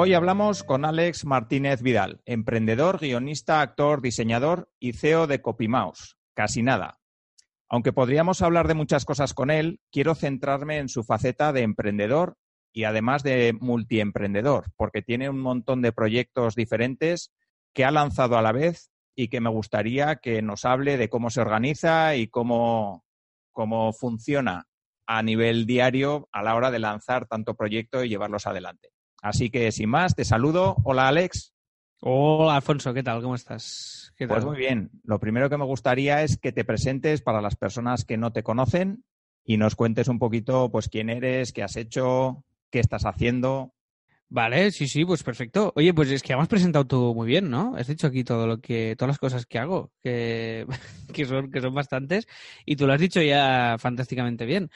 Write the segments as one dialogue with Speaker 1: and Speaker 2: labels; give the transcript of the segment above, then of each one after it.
Speaker 1: Hoy hablamos con Alex Martínez Vidal, emprendedor, guionista, actor, diseñador y CEO de CopyMouse. Casi nada. Aunque podríamos hablar de muchas cosas con él, quiero centrarme en su faceta de emprendedor y además de multiemprendedor, porque tiene un montón de proyectos diferentes que ha lanzado a la vez y que me gustaría que nos hable de cómo se organiza y cómo, cómo funciona a nivel diario a la hora de lanzar tanto proyecto y llevarlos adelante. Así que, sin más, te saludo. Hola, Alex.
Speaker 2: Hola, Alfonso, ¿qué tal? ¿Cómo estás?
Speaker 1: Pues muy bien. Lo primero que me gustaría es que te presentes para las personas que no te conocen y nos cuentes un poquito, pues, quién eres, qué has hecho, qué estás haciendo.
Speaker 2: Vale, sí, sí, pues perfecto. Oye, pues es que has presentado tú muy bien, ¿no? Has dicho aquí todo lo que, todas las cosas que hago, que, que son, que son bastantes, y tú lo has dicho ya fantásticamente bien.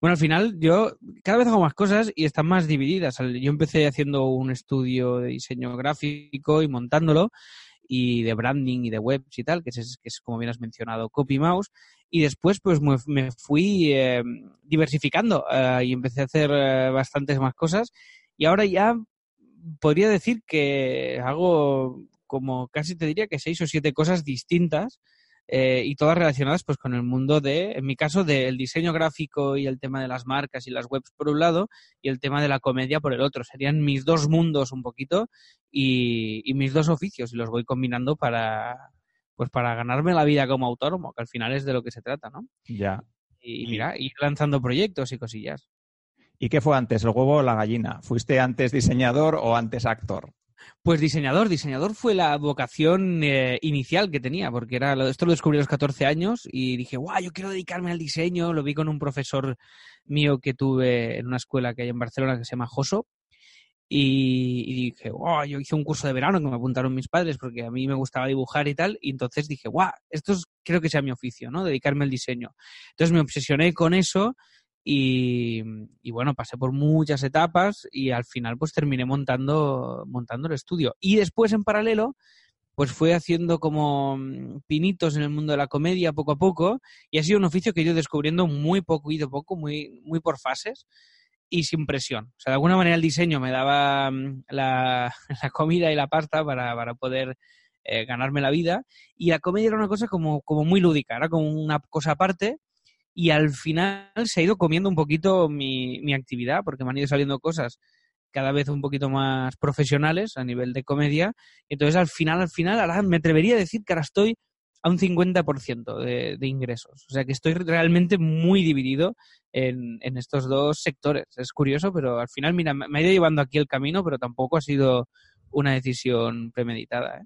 Speaker 2: Bueno, al final yo cada vez hago más cosas y están más divididas. Yo empecé haciendo un estudio de diseño gráfico y montándolo, y de branding y de webs y tal, que es, que es como bien has mencionado, Copy Mouse. Y después, pues me, fui eh, diversificando eh, y empecé a hacer eh, bastantes más cosas y ahora ya podría decir que hago como casi te diría que seis o siete cosas distintas eh, y todas relacionadas pues con el mundo de, en mi caso, del diseño gráfico y el tema de las marcas y las webs por un lado y el tema de la comedia por el otro. Serían mis dos mundos un poquito y, y mis dos oficios y los voy combinando para pues para ganarme la vida como autónomo, que al final es de lo que se trata, ¿no?
Speaker 1: Ya.
Speaker 2: Y, mira, ir lanzando proyectos y cosillas.
Speaker 1: ¿Y qué fue antes, el huevo o la gallina? ¿Fuiste antes diseñador o antes actor?
Speaker 2: Pues diseñador, diseñador fue la vocación eh, inicial que tenía, porque era esto lo descubrí a los 14 años y dije, guau, yo quiero dedicarme al diseño. Lo vi con un profesor mío que tuve en una escuela que hay en Barcelona que se llama Joso. Y, dije, guau, yo hice un curso de verano que me apuntaron mis padres porque a mí me gustaba dibujar y tal. Y entonces dije, guau, esto es, creo que sea mi oficio, ¿no? Dedicarme al diseño. Entonces me obsesioné con eso y, bueno, pasé por muchas etapas y al final pues terminé montando, montando el estudio. Y después en paralelo pues fue haciendo como mm, pinitos en el mundo de la comedia poco a poco y ha sido un oficio que he ido descubriendo muy poco y de poco, muy, muy por fases y sin presión. O sea, de alguna manera el diseño me daba mm, la, la comida y la pasta para, para poder eh, ganarme la vida y la comedia era una cosa como, como muy lúdica, era como una cosa aparte y al final se ha ido comiendo un poquito mi, mi actividad porque me han ido saliendo cosas cada vez un poquito más profesionales a nivel de comedia. Entonces, al final, al final, ahora me atrevería a decir que ahora estoy a un 50% de, de ingresos. O sea que estoy realmente muy dividido en, en, estos dos sectores. Es curioso, pero al final, mira, me ha ido llevando aquí el camino, pero tampoco ha sido una decisión premeditada. ¿eh?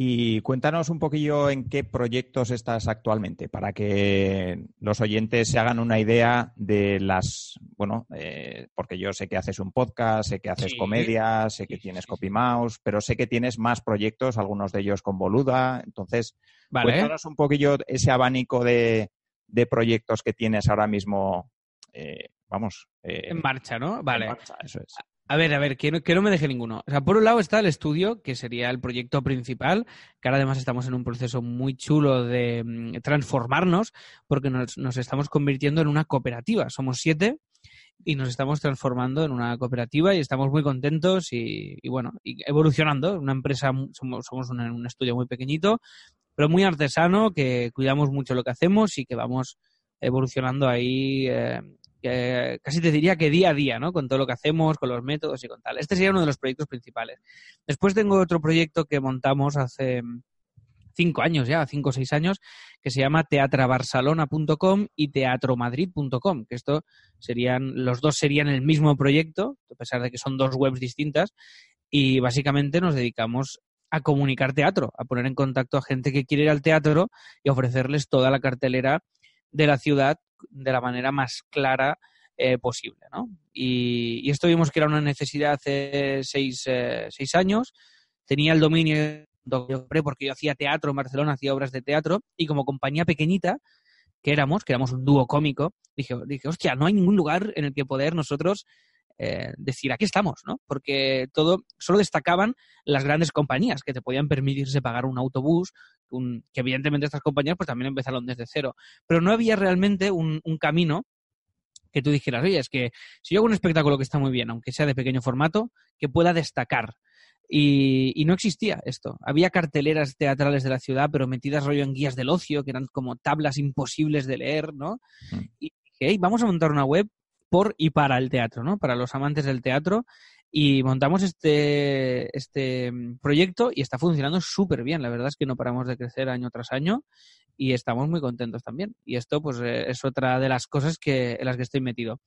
Speaker 1: Y cuéntanos un poquillo en qué proyectos estás actualmente, para que los oyentes se hagan una idea de las, bueno, eh, porque yo sé que haces un podcast, sé que haces sí. comedia, sé que tienes Copy Mouse, pero sé que tienes más proyectos, algunos de ellos con Boluda. Entonces, vale. cuéntanos un poquillo ese abanico de, de proyectos que tienes ahora mismo, eh, vamos.
Speaker 2: Eh, en marcha, ¿no? Vale.
Speaker 1: En marcha, eso es.
Speaker 2: A ver, a ver, que no, que no, me deje ninguno. O sea, por un lado está el estudio, que sería el proyecto principal, que ahora además estamos en un proceso muy chulo de mm, transformarnos, porque nos, nos, estamos convirtiendo en una cooperativa. Somos siete y nos estamos transformando en una cooperativa y estamos muy contentos y, bueno, y evolucionando. Una empresa, somos, somos un, un, estudio muy pequeñito, pero muy artesano, que cuidamos mucho lo que hacemos y que vamos evolucionando ahí. Eh, casi te diría que día a día, ¿no? Con todo lo que hacemos, con los métodos y con tal. Este sería uno de los proyectos principales. Después tengo otro proyecto que montamos hace cinco años ya, cinco o seis años, que se llama teatrabarcelona.com y teatromadrid.com, que esto serían, los dos serían el mismo proyecto, a pesar de que son dos webs distintas, y básicamente nos dedicamos a comunicar teatro, a poner en contacto a gente que quiere ir al teatro y ofrecerles toda la cartelera de la ciudad de la manera más clara eh, posible. ¿no? Y, esto vimos que era una necesidad hace seis, eh, seis años. Tenía el dominio porque yo hacía teatro en Barcelona, hacía obras de teatro y como compañía pequeñita que éramos, que éramos un dúo cómico, dije, dije, hostia, no hay ningún lugar en el que poder nosotros eh, decir, aquí estamos, ¿no? Porque todo, solo destacaban las grandes compañías que te podían permitirse pagar un autobús, que evidentemente estas compañías pues también empezaron desde cero, pero no había realmente un, un camino que tú dijeras, oye, es que si yo hago un espectáculo que está muy bien, aunque sea de pequeño formato, que pueda destacar y, no existía esto. Había carteleras teatrales de la ciudad, pero metidas rollo en guías del ocio, que eran como tablas imposibles de leer, ¿no? Mm. Y dije, vamos a montar una web por y para el teatro, ¿no? Para los amantes del teatro. Y montamos este, este proyecto y está funcionando súper bien. La verdad es que no paramos de crecer año tras año y estamos muy contentos también. Y esto, pues, eh, es otra de las cosas que, en las que estoy metido.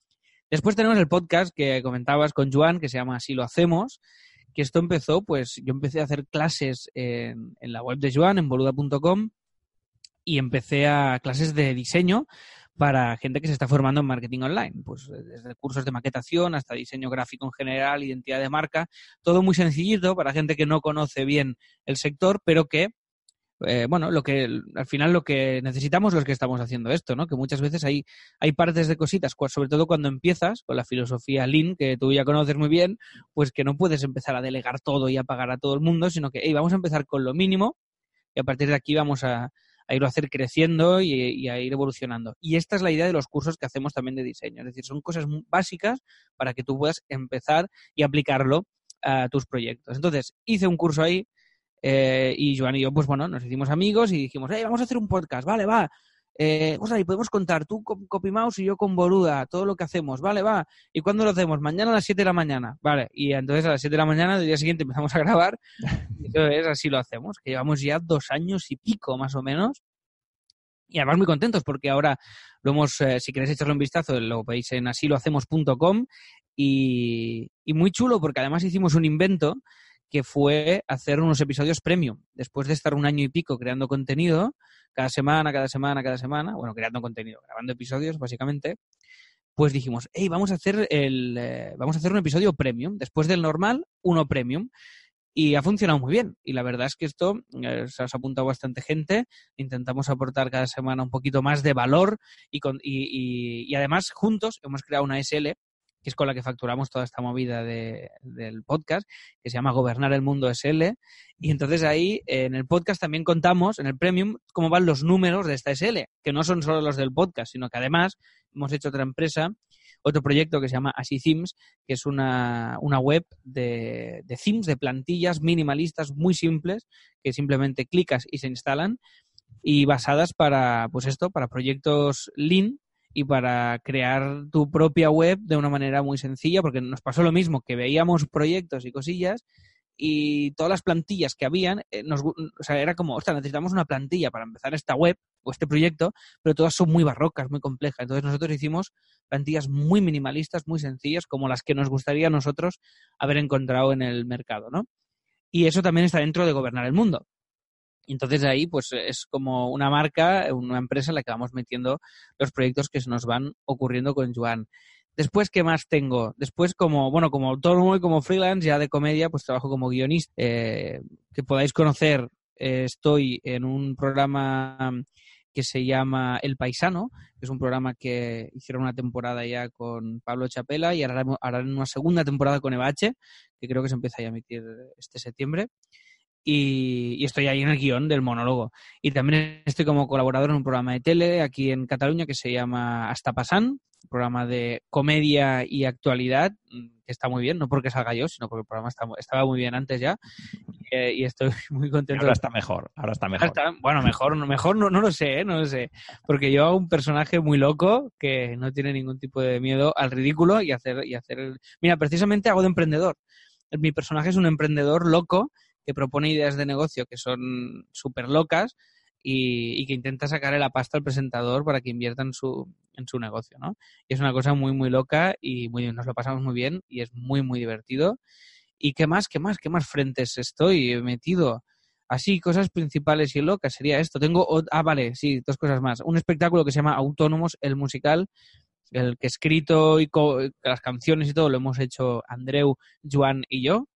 Speaker 2: Después tenemos el podcast que comentabas con Joan, que se llama Así lo hacemos, que esto empezó, pues yo empecé a hacer clases en, la web de Joan, en boluda.com, y empecé a clases de diseño para gente que se está formando en marketing online, pues desde cursos de maquetación hasta diseño gráfico en general, identidad de marca, todo muy sencillito para gente que no conoce bien el sector, pero que eh, bueno, lo que al final lo que necesitamos los que estamos haciendo esto, ¿no? Que muchas veces hay, hay partes de cositas, sobre todo cuando empiezas con la filosofía Lean, que tú ya conoces muy bien, pues que no puedes empezar a delegar todo y a pagar a todo el mundo, sino que vamos a empezar con lo mínimo y a partir de aquí vamos a, a irlo a hacer creciendo y, a ir evolucionando. Y esta es la idea de los cursos que hacemos también de diseño, es decir, son cosas básicas para que tú puedas empezar y aplicarlo a tus proyectos. Entonces, hice un curso ahí eh, y Joan y yo, pues bueno, nos hicimos amigos y dijimos, hey, vamos a hacer un podcast, vale, va. Eh, pues ahí podemos contar, tú con CopyMouse y yo con Boluda, todo lo que hacemos, vale, va. ¿Y cuándo lo hacemos? Mañana a las 7 de la mañana, vale. Y entonces a las 7 de la mañana del día siguiente empezamos a grabar. Y entonces así lo hacemos, que llevamos ya dos años y pico más o menos. Y además muy contentos porque ahora lo hemos, eh, si queréis echarle un vistazo, lo veis en asilohacemos.com y, y muy chulo porque además hicimos un invento que fue hacer unos episodios premium. Después de estar un año y pico creando contenido, cada semana, cada semana, cada semana, bueno, creando contenido, grabando episodios, básicamente, pues dijimos, hey, vamos a hacer el, eh, vamos a hacer un episodio premium. Después del normal, uno premium. Y ha funcionado muy bien. Y la verdad es que esto eh, se ha apuntado bastante gente. Intentamos aportar cada semana un poquito más de valor y, con, y, y además juntos hemos creado una SL que es con la que facturamos toda esta movida del podcast, que se llama Gobernar el Mundo SL. Y entonces ahí en el podcast también contamos, en el Premium, cómo van los números de esta SL, que no son solo los del podcast, sino que además hemos hecho otra empresa, otro proyecto que se llama Así Themes, que es una, web de, de themes, de plantillas minimalistas muy simples, que simplemente clicas y se instalan y basadas para, pues esto, para proyectos Lean y para crear tu propia web de una manera muy sencilla, porque nos pasó lo mismo, que veíamos proyectos y cosillas y todas las plantillas que habían, eh, nos, o era como, ostras, necesitamos una plantilla para empezar esta web o este proyecto, pero todas son muy barrocas, muy complejas. Entonces nosotros hicimos plantillas muy minimalistas, muy sencillas, como las que nos gustaría a nosotros haber encontrado en el mercado, ¿no? Y eso también está dentro de gobernar el mundo. Entonces ahí pues es como una marca, una empresa en la que vamos metiendo los proyectos que se nos van ocurriendo con Joan. Después, ¿qué más tengo? Después, como, bueno, como autónomo y como freelance, ya de comedia, pues trabajo como guionista. Eh, que podáis conocer, eh, estoy en un programa que se llama El Paisano, que es un programa que hicieron una temporada ya con Pablo Chapela y ahora harán una segunda temporada con Ebache, que creo que se empieza a emitir este septiembre y, estoy ahí en el guion del monólogo. Y también estoy como colaborador en un programa de tele aquí en Cataluña que se llama Hasta Pasan, programa de comedia y actualidad, mm, que está muy bien, no porque salga yo, sino porque el programa estaba muy bien antes ya. Eh, y estoy muy contento.
Speaker 1: ahora está mejor, ahora está mejor.
Speaker 2: bueno, mejor, mejor no, no lo sé, ¿eh? no lo sé. Porque yo hago un personaje muy loco que no tiene ningún tipo de miedo al ridículo y hacer, y hacer el... Mira, precisamente hago de emprendedor. Mi personaje es un emprendedor loco que propone ideas de negocio que son súper locas y, que intenta sacarle la pasta al presentador para que invierta en su, en su negocio, ¿no? Y es una cosa muy, muy loca y muy, nos lo pasamos muy bien y es muy, muy divertido. ¿Y qué más, qué más, qué más frentes estoy metido? Así, cosas principales y locas sería esto. Tengo, ah, vale, sí, dos cosas más. Un espectáculo que se llama Autónomos, el musical, el que escrito y las canciones y todo lo hemos hecho Andreu, Juan y yo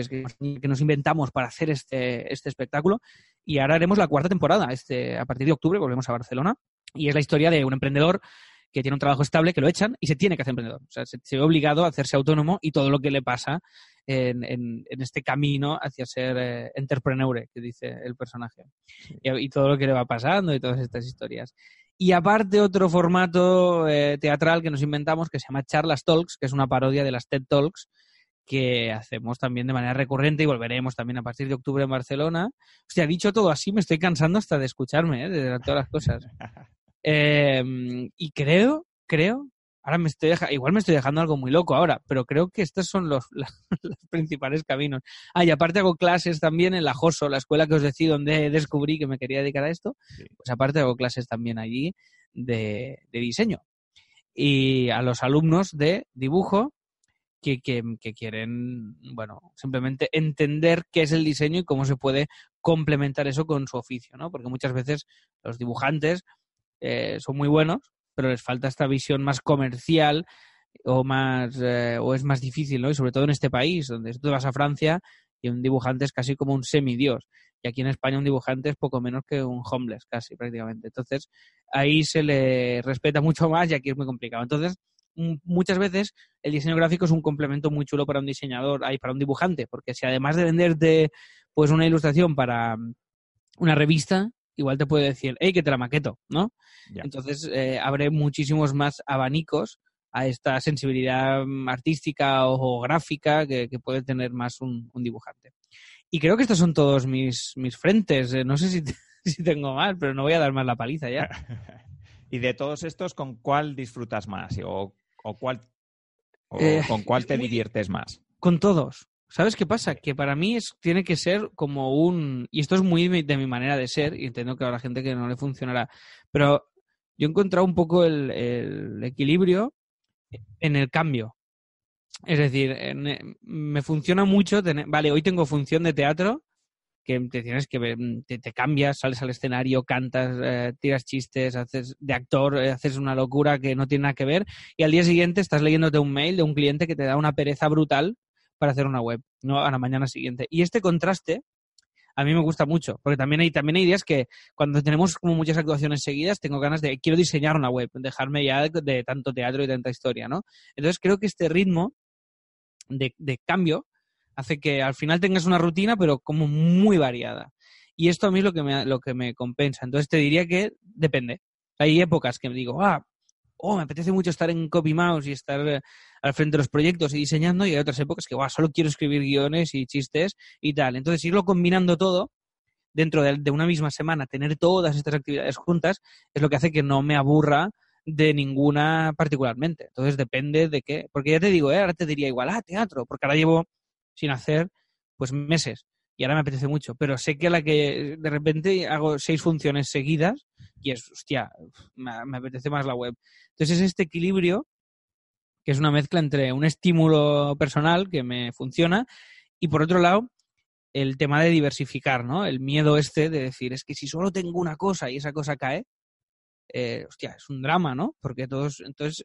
Speaker 2: que nos inventamos para hacer este, este espectáculo. Y ahora haremos la cuarta temporada. Este, a partir de octubre volvemos a Barcelona. Y es la historia de un emprendedor que tiene un trabajo estable, que lo echan y se tiene que hacer emprendedor. O sea, se, ve obligado a hacerse autónomo y todo lo que le pasa en, en, este camino hacia ser eh, entrepreneur, que dice el personaje. Y, todo lo que le va pasando y todas estas historias. Y aparte otro formato eh, teatral que nos inventamos que se llama Charlas Talks, que es una parodia de las TED Talks, que hacemos también de manera recurrente y volveremos también a partir de octubre en Barcelona. Hostia, dicho todo así, me estoy cansando hasta de escucharme, ¿eh? de todas las cosas. Em, y creo, creo, ahora me estoy igual me estoy dejando algo muy loco ahora, pero creo que estos son los, los, principales caminos. Ah, y aparte hago clases también en la JOSO, la escuela que os decía donde descubrí que me quería dedicar a esto. Pues aparte hago clases también allí de, de diseño. Y a los alumnos de dibujo que, que, quieren, bueno, simplemente entender qué es el diseño y cómo se puede complementar eso con su oficio, ¿no? Porque muchas veces los dibujantes eh, son muy buenos, pero les falta esta visión más comercial o más eh, o es más difícil, ¿no? Y sobre todo en este país, donde tú vas a Francia y un dibujante es casi como un semidios. Y aquí en España un dibujante es poco menos que un homeless, casi prácticamente. Entonces, ahí se le respeta mucho más y aquí es muy complicado. Entonces, muchas veces el diseño gráfico es un complemento muy chulo para un diseñador, ahí para un dibujante, porque si además de venderte pues una ilustración para mm, una revista, igual te puede decir, hey, que te la maqueto, ¿no? Entonces eh, abre muchísimos más abanicos a esta sensibilidad mm, artística o, gráfica que, puede tener más un, dibujante. Y creo que estos son todos mis, mis frentes. Eh, no sé si, si tengo más, pero no voy a dar más la paliza ya.
Speaker 1: y de todos estos, ¿con cuál disfrutas más? ¿O ¿O cuál eh, con cuál te diviertes más?
Speaker 2: Con todos. ¿Sabes qué pasa? Que para mí es, tiene que ser como un... Y esto es muy de mi manera de ser, y entiendo que habrá gente que no le funcionará, pero yo he encontrado un poco el, equilibrio en el cambio. Es decir, me funciona mucho tener... Vale, hoy tengo función de teatro, que te tienes que mm, te, cambias, sales al escenario, cantas, eh, tiras chistes, haces de actor, eh, haces una locura que no tiene nada que ver y al día siguiente estás leyéndote un mail de un cliente que te da una pereza brutal para hacer una web, no a la mañana siguiente. Y este contraste a mí me gusta mucho, porque también hay, también hay días que cuando tenemos como muchas actuaciones seguidas, tengo ganas de, quiero diseñar una web, dejarme ya de, tanto teatro y tanta historia, ¿no? Entonces creo que este ritmo de, de cambio hace que al final tengas una rutina, pero como muy variada. Y esto a mí es lo que me, lo que me compensa. Entonces te diría que depende. Hay épocas que me digo, ah, oh, me apetece mucho estar en Copy Mouse y estar eh, al frente de los proyectos y diseñando, y hay otras épocas que, wow, solo quiero escribir guiones y chistes y tal. Entonces, irlo combinando todo dentro de, de, una misma semana, tener todas estas actividades juntas, es lo que hace que no me aburra de ninguna particularmente. Entonces, depende de qué. Porque ya te digo, ¿eh? ahora te diría igual, ah, teatro, porque ahora llevo sin hacer pues meses y ahora me apetece mucho, pero sé que a la que de repente hago seis funciones seguidas y es, hostia, me, apetece más la web. Entonces es este equilibrio que es una mezcla entre un estímulo personal que me funciona y por otro lado el tema de diversificar, ¿no? El miedo este de decir, es que si solo tengo una cosa y esa cosa cae, eh, hostia, es un drama, ¿no? Porque todos, entonces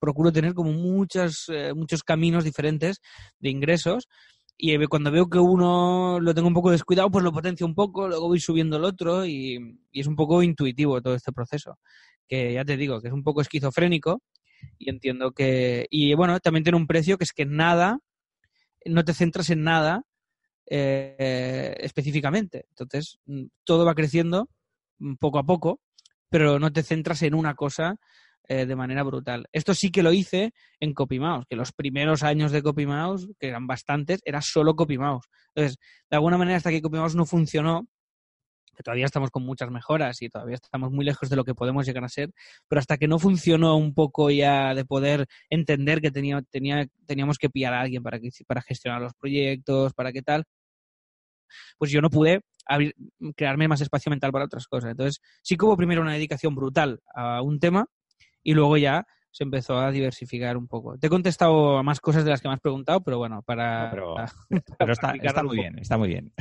Speaker 2: procuro tener como muchas, eh, muchos caminos diferentes de ingresos y cuando veo que uno lo tengo un poco descuidado, pues lo potencio un poco, luego voy subiendo el otro y, es un poco intuitivo todo este proceso, que ya te digo, que es un poco esquizofrénico y entiendo que... Y bueno, también tiene un precio que es que nada, no te centras en nada eh, específicamente. Entonces, mm, todo va creciendo mm, poco a poco, pero no te centras en una cosa eh, de manera brutal. Esto sí que lo hice en CopyMouse, que los primeros años de CopyMouse, que eran bastantes, era solo CopyMouse. Entonces, de alguna manera, hasta que CopyMouse no funcionó, que todavía estamos con muchas mejoras y todavía estamos muy lejos de lo que podemos llegar a ser, pero hasta que no funcionó un poco ya de poder entender que tenía, tenía, teníamos que pillar a alguien para, que, para gestionar los proyectos, para qué tal, pues yo no pude crearme más espacio mental para otras cosas. Entonces, sí hubo primero una dedicación brutal a un tema y luego ya se empezó a diversificar un poco. Te he contestado a más cosas de las que me has preguntado, pero bueno, para...
Speaker 1: pero, está, muy bien, está muy bien.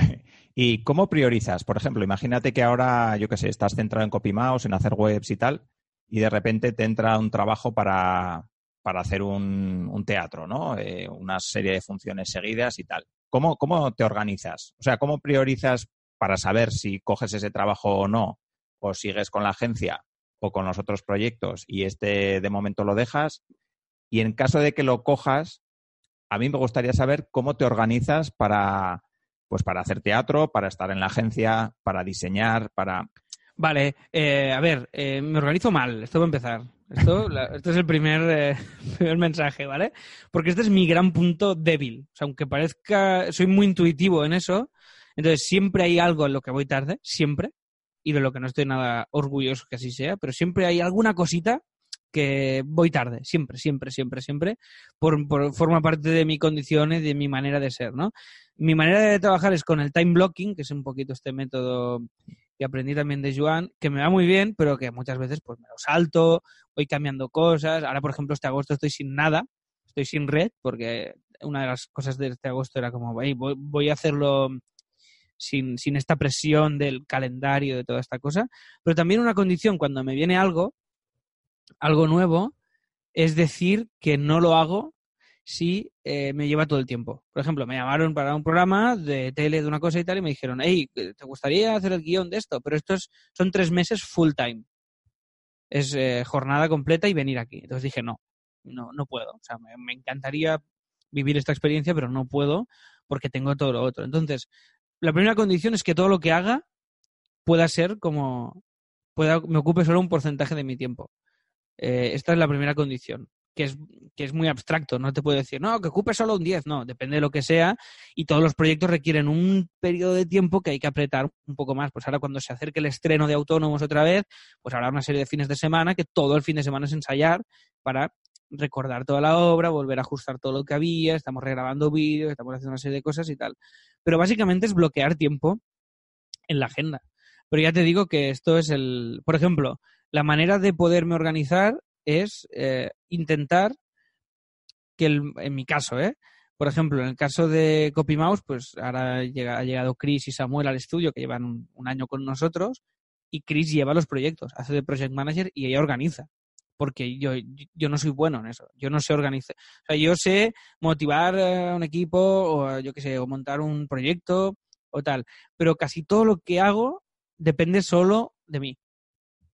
Speaker 1: ¿Y cómo priorizas? Por ejemplo, imagínate que ahora, yo qué sé, estás centrado en CopyMouse, en hacer webs y tal, y de repente te entra un trabajo para, para hacer un, teatro, ¿no? Eh, una serie de funciones seguidas y tal. ¿Cómo, ¿Cómo te organizas? O sea, ¿cómo priorizas para saber si coges ese trabajo o no? ¿O sigues con la agencia? O con los otros proyectos y este de momento lo dejas. Y en caso de que lo cojas, a mí me gustaría saber cómo te organizas para, pues para hacer teatro, para estar en la agencia, para diseñar, para...
Speaker 2: Vale, eh, a ver, eh, me organizo mal, esto va a empezar. Esto, esto es el primer, eh, primer mensaje, ¿vale? Porque este es mi gran punto débil. O sea, aunque parezca, soy muy intuitivo en eso, entonces siempre hay algo en lo que voy tarde, siempre y de lo que no estoy nada orgulloso que así sea, pero siempre hay alguna cosita que voy tarde, siempre, siempre, siempre, siempre, por, por, forma parte de mi condición y de mi manera de ser, ¿no? Mi manera de trabajar es con el time blocking, que es un poquito este método que aprendí también de Joan, que me va muy bien, pero que muchas veces pues me lo salto, voy cambiando cosas. Ahora, por ejemplo, este agosto estoy sin nada, estoy sin red, porque una de las cosas de este agosto era como, voy, voy a hacerlo sin, sin esta presión del calendario, de toda esta cosa. Pero también una condición cuando me viene algo, algo nuevo, es decir que no lo hago si eh, me lleva todo el tiempo. Por ejemplo, me llamaron para un programa de tele de una cosa y tal y me dijeron, hey, ¿te gustaría hacer el guion de esto? Pero estos son tres meses full time. Es eh, jornada completa y venir aquí. Entonces dije, no, no, no puedo. O sea, me, me encantaría vivir esta experiencia, pero no puedo porque tengo todo lo otro. Entonces, la primera condición es que todo lo que haga pueda ser como, pueda, me ocupe solo un porcentaje de mi tiempo. Eh, esta es la primera condición, que es, que es muy abstracto. No te puedo decir, no, que ocupe solo un 10. No, depende de lo que sea. Y todos los proyectos requieren un periodo de tiempo que hay que apretar un poco más. Pues ahora cuando se acerque el estreno de Autónomos otra vez, pues habrá una serie de fines de semana que todo el fin de semana es ensayar para recordar toda la obra, volver a ajustar todo lo que había, estamos regrabando vídeos, estamos haciendo una serie de cosas y tal. Pero básicamente es bloquear tiempo en la agenda. Pero ya te digo que esto es el, por ejemplo, la manera de poderme organizar es eh, intentar que, en mi caso, ¿eh? Por ejemplo, en el caso de CopyMouse, pues ahora ha llegado Chris y Samuel al estudio, que llevan un, un año con nosotros, y Chris lleva los proyectos, hace de project manager y ella organiza porque yo, yo no soy bueno en eso, yo no sé organizar, o sea, yo sé motivar a un equipo o yo qué sé, o montar un proyecto o tal, pero casi todo lo que hago depende solo de mí,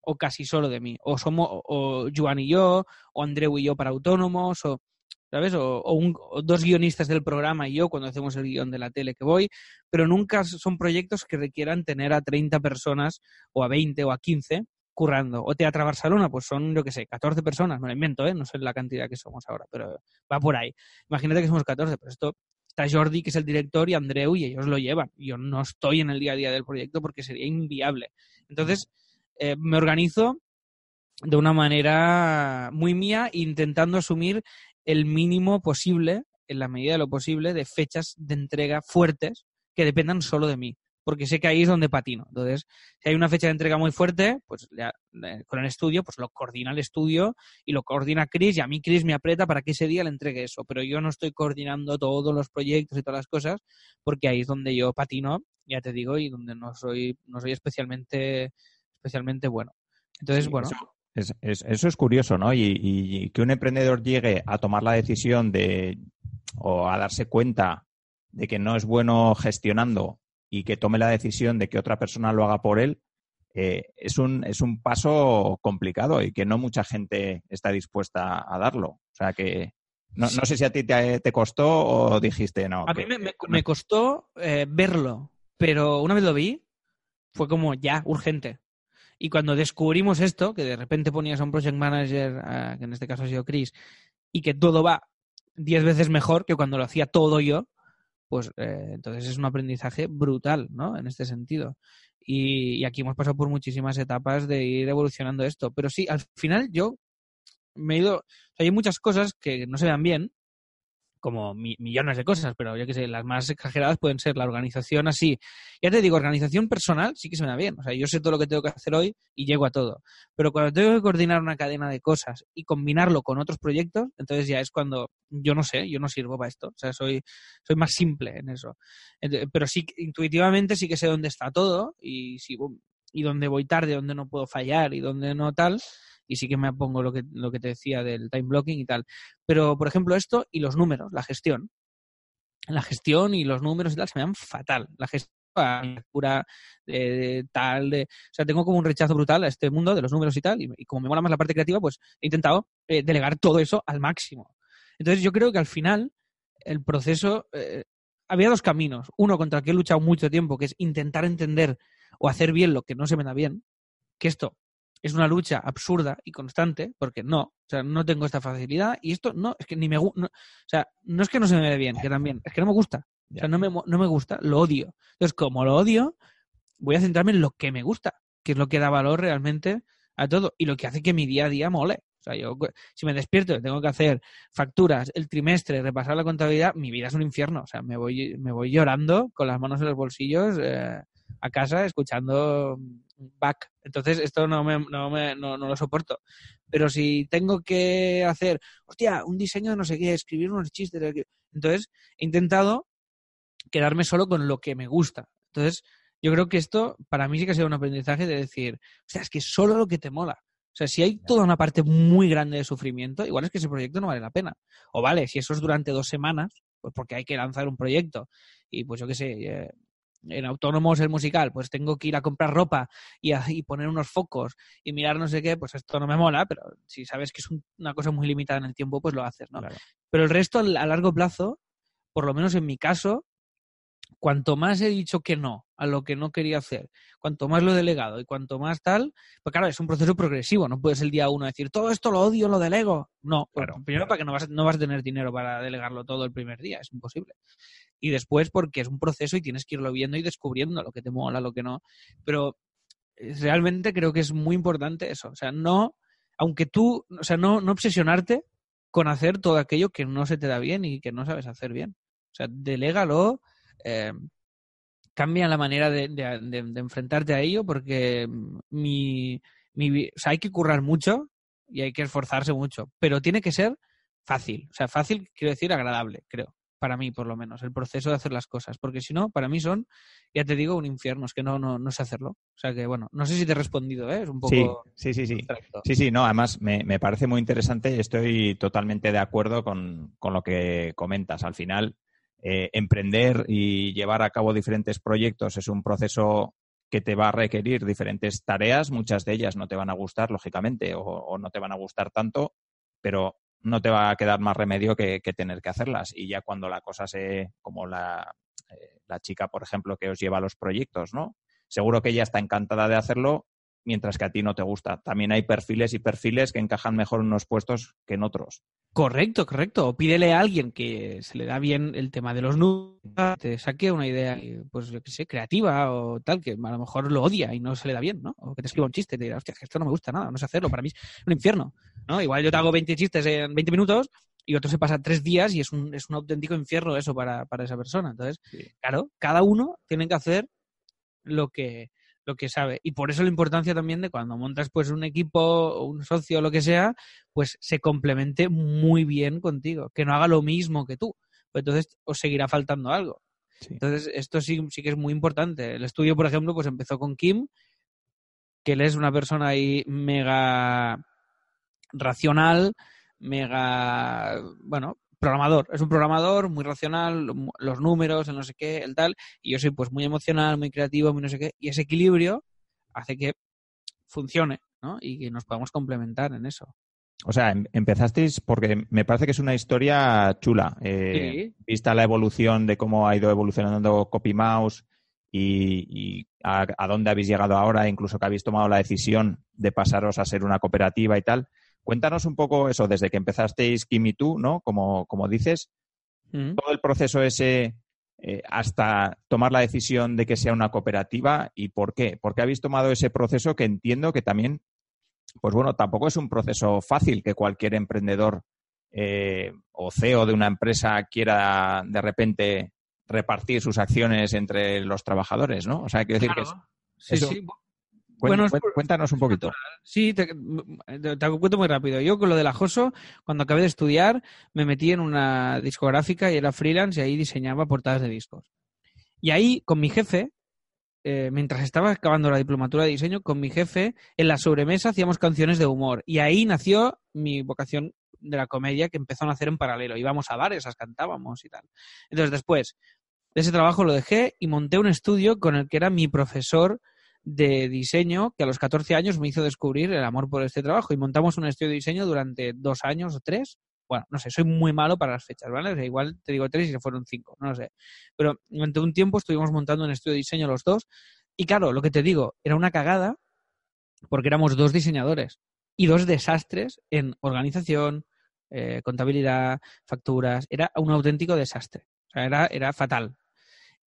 Speaker 2: o casi solo de mí, o somos, o Joan y yo, o Andreu y yo para autónomos, o, ¿sabes? O, o, dos guionistas del programa y yo cuando hacemos el guion de la tele que voy, pero nunca son proyectos que requieran tener a 30 personas o a 20 o a 15 currando. O Teatro Barcelona, pues son, yo qué sé, 14 personas, me lo invento, ¿eh? No sé la cantidad que somos ahora, pero va por ahí. Imagínate que somos 14, pero esto está Jordi, que es el director, y Andreu, y ellos lo llevan. Yo no estoy en el día a día del proyecto porque sería inviable. Entonces, eh, me organizo de una manera muy mía, intentando asumir el mínimo posible, en la medida de lo posible, de fechas de entrega fuertes que dependan solo de mí porque sé que ahí es donde patino. Entonces, si hay una fecha de entrega muy fuerte, pues con el estudio, pues lo coordina el estudio y lo coordina Chris y a mí Chris me aprieta para que ese día le entregue eso, pero yo no estoy coordinando todos los proyectos y todas las cosas porque ahí es donde yo patino, ya te digo, y donde no soy, no soy especialmente, especialmente bueno. Entonces, bueno.
Speaker 1: Eso es, eso es curioso, ¿no? Y, y que un emprendedor llegue a tomar la decisión de o a darse cuenta de que no es bueno gestionando y que tome la decisión de que otra persona lo haga por él, eh, es, un, es un paso complicado y que no mucha gente está dispuesta a darlo. O sea que no, no sé si a ti te, te, costó o dijiste no.
Speaker 2: A mí me, costó eh, verlo, pero una vez lo vi, fue como ya, urgente. Y cuando descubrimos esto, que de repente ponías a un project manager, que en este caso ha sido Chris, y que todo va diez veces mejor que cuando lo hacía todo yo, pues eh, entonces es un aprendizaje brutal, ¿no? En este sentido. Y, y, aquí hemos pasado por muchísimas etapas de ir evolucionando esto. Pero sí, al final yo me he ido. hay muchas cosas que no se dan bien, como millones de cosas, pero yo que sé, las más exageradas pueden ser la organización así. Ya te digo, organización personal sí que se me da bien. O sea, yo sé todo lo que tengo que hacer hoy y llego a todo. Pero cuando tengo que coordinar una cadena de cosas y combinarlo con otros proyectos, entonces ya es cuando yo no sé, yo no sirvo para esto. O sea, soy, soy más simple en eso. Pero sí, intuitivamente sí que sé dónde está todo y, si, y dónde voy tarde, dónde no puedo fallar y dónde no tal y sí que me pongo lo que, lo que te decía del time blocking y tal. Pero, por ejemplo, esto y los números, la gestión. La gestión y los números y tal se me dan fatal. La gestión pura de, tal, de, o sea, tengo como un rechazo brutal a este mundo de los números y tal, y, como me mola más la parte creativa, pues he intentado eh, delegar todo eso al máximo. Entonces yo creo que al final el proceso, eh, había dos caminos, uno contra el que he luchado mucho tiempo, que es intentar entender o hacer bien lo que no se me da bien, que esto es una lucha absurda y constante, porque no, o sea, no tengo esta facilidad y esto no, es que ni me gusta, o sea, no es que no se me ve bien, que también, es que no me gusta, o sea, no me, no me gusta, lo odio. Entonces, como lo odio, voy a centrarme en lo que me gusta, que es lo que da valor realmente a todo y lo que hace que mi día a día mole. O sea, yo si me despierto y tengo que hacer facturas el trimestre, repasar la contabilidad, mi vida es un infierno. O sea, me voy, me voy llorando con las manos en los bolsillos eh, a casa escuchando back. Entonces, esto no, me, no, me, no, lo soporto. Pero si tengo que hacer, hostia, un diseño de no sé qué, escribir unos chistes, entonces he intentado quedarme solo con lo que me gusta. Entonces, yo creo que esto para mí sí que ha sido un aprendizaje de decir, o sea, es que solo lo que te mola. O sea, si hay toda una parte muy grande de sufrimiento, igual es que ese proyecto no vale la pena. O vale, si eso es durante dos semanas, pues porque hay que lanzar un proyecto y pues yo qué sé, eh, en Autónomos el musical, pues tengo que ir a comprar ropa y, poner unos focos y mirar no sé qué, pues esto no me mola, pero si sabes que es una cosa muy limitada en el tiempo, pues lo haces, ¿no? Pero el resto, a largo plazo, por lo menos en mi caso, cuanto más he dicho que no a lo que no quería hacer, cuanto más lo he delegado y cuanto más tal, pues claro, es un proceso progresivo, no puedes el día uno decir, todo esto lo odio, lo delego. No, primero para que no vas, no vas a tener dinero para delegarlo todo el primer día, es imposible. Y después porque es un proceso y tienes que irlo viendo y descubriendo lo que te mola, lo que no. Pero eh, realmente creo que es muy importante eso, o sea, no, aunque tú, o sea, no, no obsesionarte con hacer todo aquello que no se te da bien y que no sabes hacer bien. O sea, delégalo eh, cambia la manera de, enfrentarte a ello porque mi, mi, o sea, hay que currar mucho y hay que esforzarse mucho, pero tiene que ser fácil. O sea, fácil quiero decir agradable, creo. Para mí, por lo menos, el proceso de hacer las cosas. Porque si no, para mí son, ya te digo, un infierno. Es que no, no, no sé hacerlo. O sea que, bueno, no sé si te he respondido, ¿eh? Es un poco.
Speaker 1: Sí, sí, sí. Sí, sí, no, además me, me, parece muy interesante. Estoy totalmente de acuerdo con, con lo que comentas. Al final, eh, emprender y llevar a cabo diferentes proyectos es un proceso que te va a requerir diferentes tareas, muchas de ellas no te van a gustar, lógicamente, o, no te van a gustar tanto, pero no te va a quedar más remedio que, tener que hacerlas. Y ya cuando la cosa se, como la, eh, la chica, por ejemplo, que os lleva a los proyectos, ¿no? Seguro que ella está encantada de hacerlo, mientras que a ti no te gusta. También hay perfiles y perfiles que encajan mejor en unos puestos que en otros.
Speaker 2: Correcto, correcto. O pídele a alguien que se le da bien el tema de los números, te saque una idea, pues yo qué sé, creativa o tal, que a lo mejor lo odia y no se le da bien, ¿no? O que te escriba un chiste y te dirá, hostia, esto no me gusta nada, no sé hacerlo, para mí es un infierno, ¿no? Igual yo te hago 20 chistes en 20 minutos y otro se pasa tres días y es un, es un auténtico infierno eso para, para esa persona. Entonces, claro, cada uno tiene que hacer lo que, lo que sabe. Y por eso la importancia también de cuando montas pues un equipo, un socio o lo que sea, pues se complemente muy bien contigo, que no haga lo mismo que tú. Pues entonces os seguirá faltando algo. Entonces, esto sí, sí que es muy importante. El estudio, por ejemplo, pues empezó con Kim, que él es una persona ahí mega racional, mega, bueno, programador, es un programador muy racional, los números, el no sé qué, el tal, y yo soy pues muy emocional, muy creativo, muy no sé qué, y ese equilibrio hace que funcione, ¿no? Y que nos podamos complementar en eso.
Speaker 1: O sea, em, empezasteis porque me parece que es una historia chula, eh, vista la evolución de cómo ha ido evolucionando CopyMouse y, a, dónde habéis llegado ahora, incluso que habéis tomado la decisión de pasaros a ser una cooperativa y tal. Cuéntanos un poco eso, desde que empezasteis Kim y tú, ¿no? Como, como dices, mm. todo el proceso ese eh, hasta tomar la decisión de que sea una cooperativa y por qué. ¿Por qué habéis tomado ese proceso que entiendo que también, pues bueno, tampoco es un proceso fácil que cualquier emprendedor eh, o CEO de una empresa quiera de repente repartir sus acciones entre los trabajadores, ¿no? O sea, quiero decir que
Speaker 2: sí, sí.
Speaker 1: Cuéntanos un poquito.
Speaker 2: Sí, te, te, cuento muy rápido. Yo con lo del ajoso, cuando acabé de estudiar, me metí en una discográfica y era freelance y ahí diseñaba portadas de discos. Y ahí, con mi jefe, eh, mientras estaba acabando la diplomatura de diseño, con mi jefe, en la sobremesa hacíamos canciones de humor. Y ahí nació mi vocación de la comedia que empezó a hacer en paralelo. Íbamos a bares, las cantábamos y tal. Entonces después de ese trabajo lo dejé y monté un estudio con el que era mi profesor de diseño que a los 14 años me hizo descubrir el amor por este trabajo y montamos un estudio de diseño durante dos años o tres. Bueno, no sé, soy muy malo para las fechas, ¿vale? igual te digo tres y se fueron cinco, no sé. Pero durante un tiempo estuvimos montando un estudio de diseño los dos y claro, lo que te digo, era una cagada porque éramos dos diseñadores y dos desastres en organización, eh, contabilidad, facturas. Era un auténtico desastre. O sea, era, era fatal.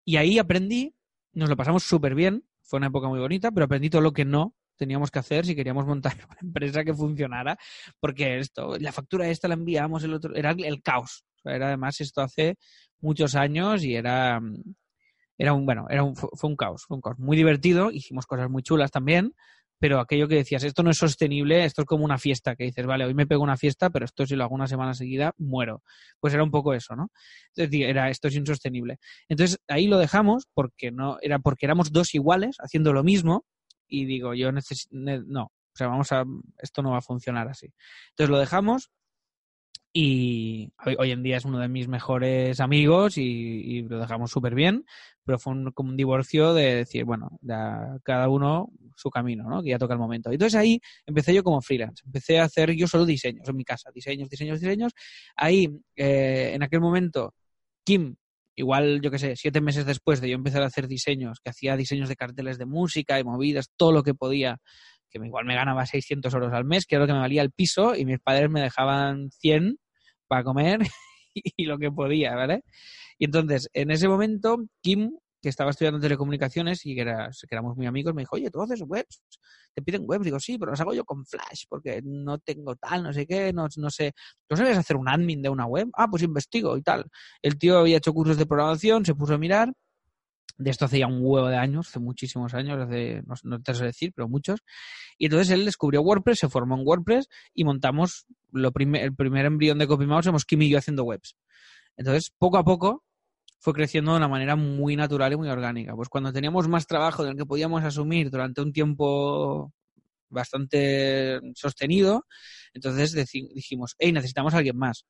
Speaker 2: Y ahí aprendí, nos lo pasamos súper bien, fue una época muy bonita, pero aprendí todo lo que no teníamos que hacer si queríamos montar una empresa que funcionara, porque esto, la factura esta la enviamos, el otro, era el caos. Era además esto hace muchos años y era, era un, bueno, era un, fue un caos, fue un caos muy divertido, hicimos cosas muy chulas también, pero aquello que decías, esto no es sostenible, esto es como una fiesta, que dices, vale, hoy me pego una fiesta, pero esto si lo hago una semana seguida, muero. Pues era un poco eso, ¿no? Es decir, era, esto es insostenible. Entonces, ahí lo dejamos porque no, era porque éramos dos iguales haciendo lo mismo y digo, yo necesito, no, o sea, vamos a, esto no va a funcionar así. Entonces lo dejamos y hoy, en día es uno de mis mejores amigos y, lo dejamos súper bien, pero fue como un divorcio de decir, bueno, cada uno su camino, ¿no? Que ya toca el momento. Entonces ahí empecé yo como freelance, empecé a hacer yo solo diseños en mi casa, diseños, diseños, diseños. Ahí, eh, en aquel momento, Kim, igual, yo qué sé, siete meses después de yo empezar a hacer diseños, que hacía diseños de carteles de música y movidas, todo lo que podía que igual me ganaba 600 euros al mes, que era lo que me valía el piso, y mis padres me dejaban 100 para comer y lo que podía, ¿vale? Y entonces, en ese momento, Kim, que estaba estudiando telecomunicaciones y que, era, que éramos muy amigos, me dijo, oye, ¿tú haces webs? ¿Te piden webs? Digo, sí, pero las hago yo con Flash porque no tengo tal, no sé qué, no, no sé. ¿Tú sabes hacer un admin de una web? Ah, pues investigo y tal. El tío había hecho cursos de programación, se puso a mirar de esto hace ya un huevo de años, hace muchísimos años, hace, no, te sé decir, pero muchos. Y entonces él descubrió WordPress, se formó en WordPress y montamos lo el primer embrión de CopyMouse, hemos Kim y yo haciendo webs. Entonces, poco a poco fue creciendo de una manera muy natural y muy orgánica. Pues cuando teníamos más trabajo del que podíamos asumir durante un tiempo bastante sostenido, entonces dijimos, hey, necesitamos a alguien más.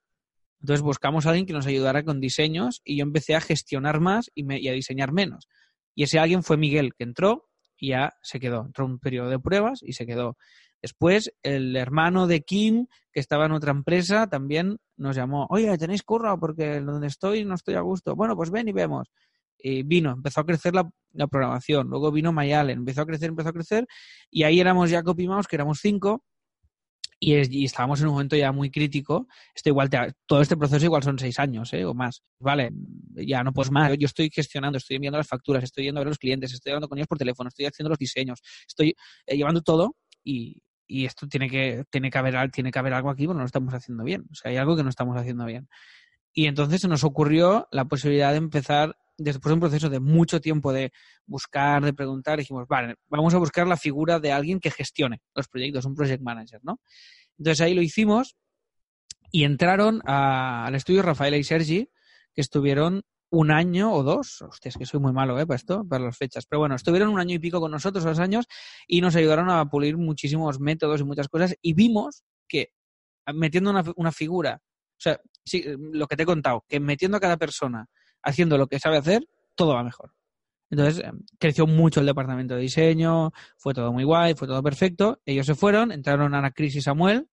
Speaker 2: Entonces buscamos a alguien que nos ayudara con diseños y yo empecé a gestionar más y, a diseñar menos. Y ese alguien fue Miguel, que entró y ya se quedó. Entró un periodo de pruebas y se quedó. Después, el hermano de Kim, que estaba en otra empresa, también nos llamó, oye, ¿tenéis curro? Porque donde estoy no estoy a gusto. Bueno, pues ven y vemos. Y vino, empezó a crecer la, programación. Luego vino Mayalen, empezó a crecer, empezó a crecer. Y ahí éramos ya Copymouse, que éramos cinco y, estábamos en un momento ya muy crítico. Esto igual todo este proceso igual son seis años ¿eh? o más. Vale, ya no pues más. Yo estoy gestionando, estoy enviando las facturas, estoy yendo a ver a los clientes, estoy hablando con ellos por teléfono, estoy haciendo los diseños, estoy eh, llevando todo y, y, esto tiene que, tiene, que haber, tiene que haber algo aquí, bueno, no lo estamos haciendo bien. O sea, hay algo que no estamos haciendo bien. Y entonces se nos ocurrió la posibilidad de empezar después de un proceso de mucho tiempo de buscar, de preguntar, dijimos, vale, vamos a buscar la figura de alguien que gestione los proyectos, un project manager, ¿no? Entonces ahí lo hicimos y entraron al estudio Rafaela y Sergi, que estuvieron un año o dos, hostia, es que soy muy malo ¿eh? para esto, para las fechas, pero bueno, estuvieron un año y pico con nosotros, dos años, y nos ayudaron a pulir muchísimos métodos y muchas cosas, y vimos que metiendo una, una figura, o sea, sí, lo que te he contado, que metiendo a cada persona haciendo lo que sabe hacer, todo va mejor. Entonces em, creció mucho el departamento de diseño, fue todo muy guay, fue todo perfecto. Ellos se fueron, entraron a la crisis Samuel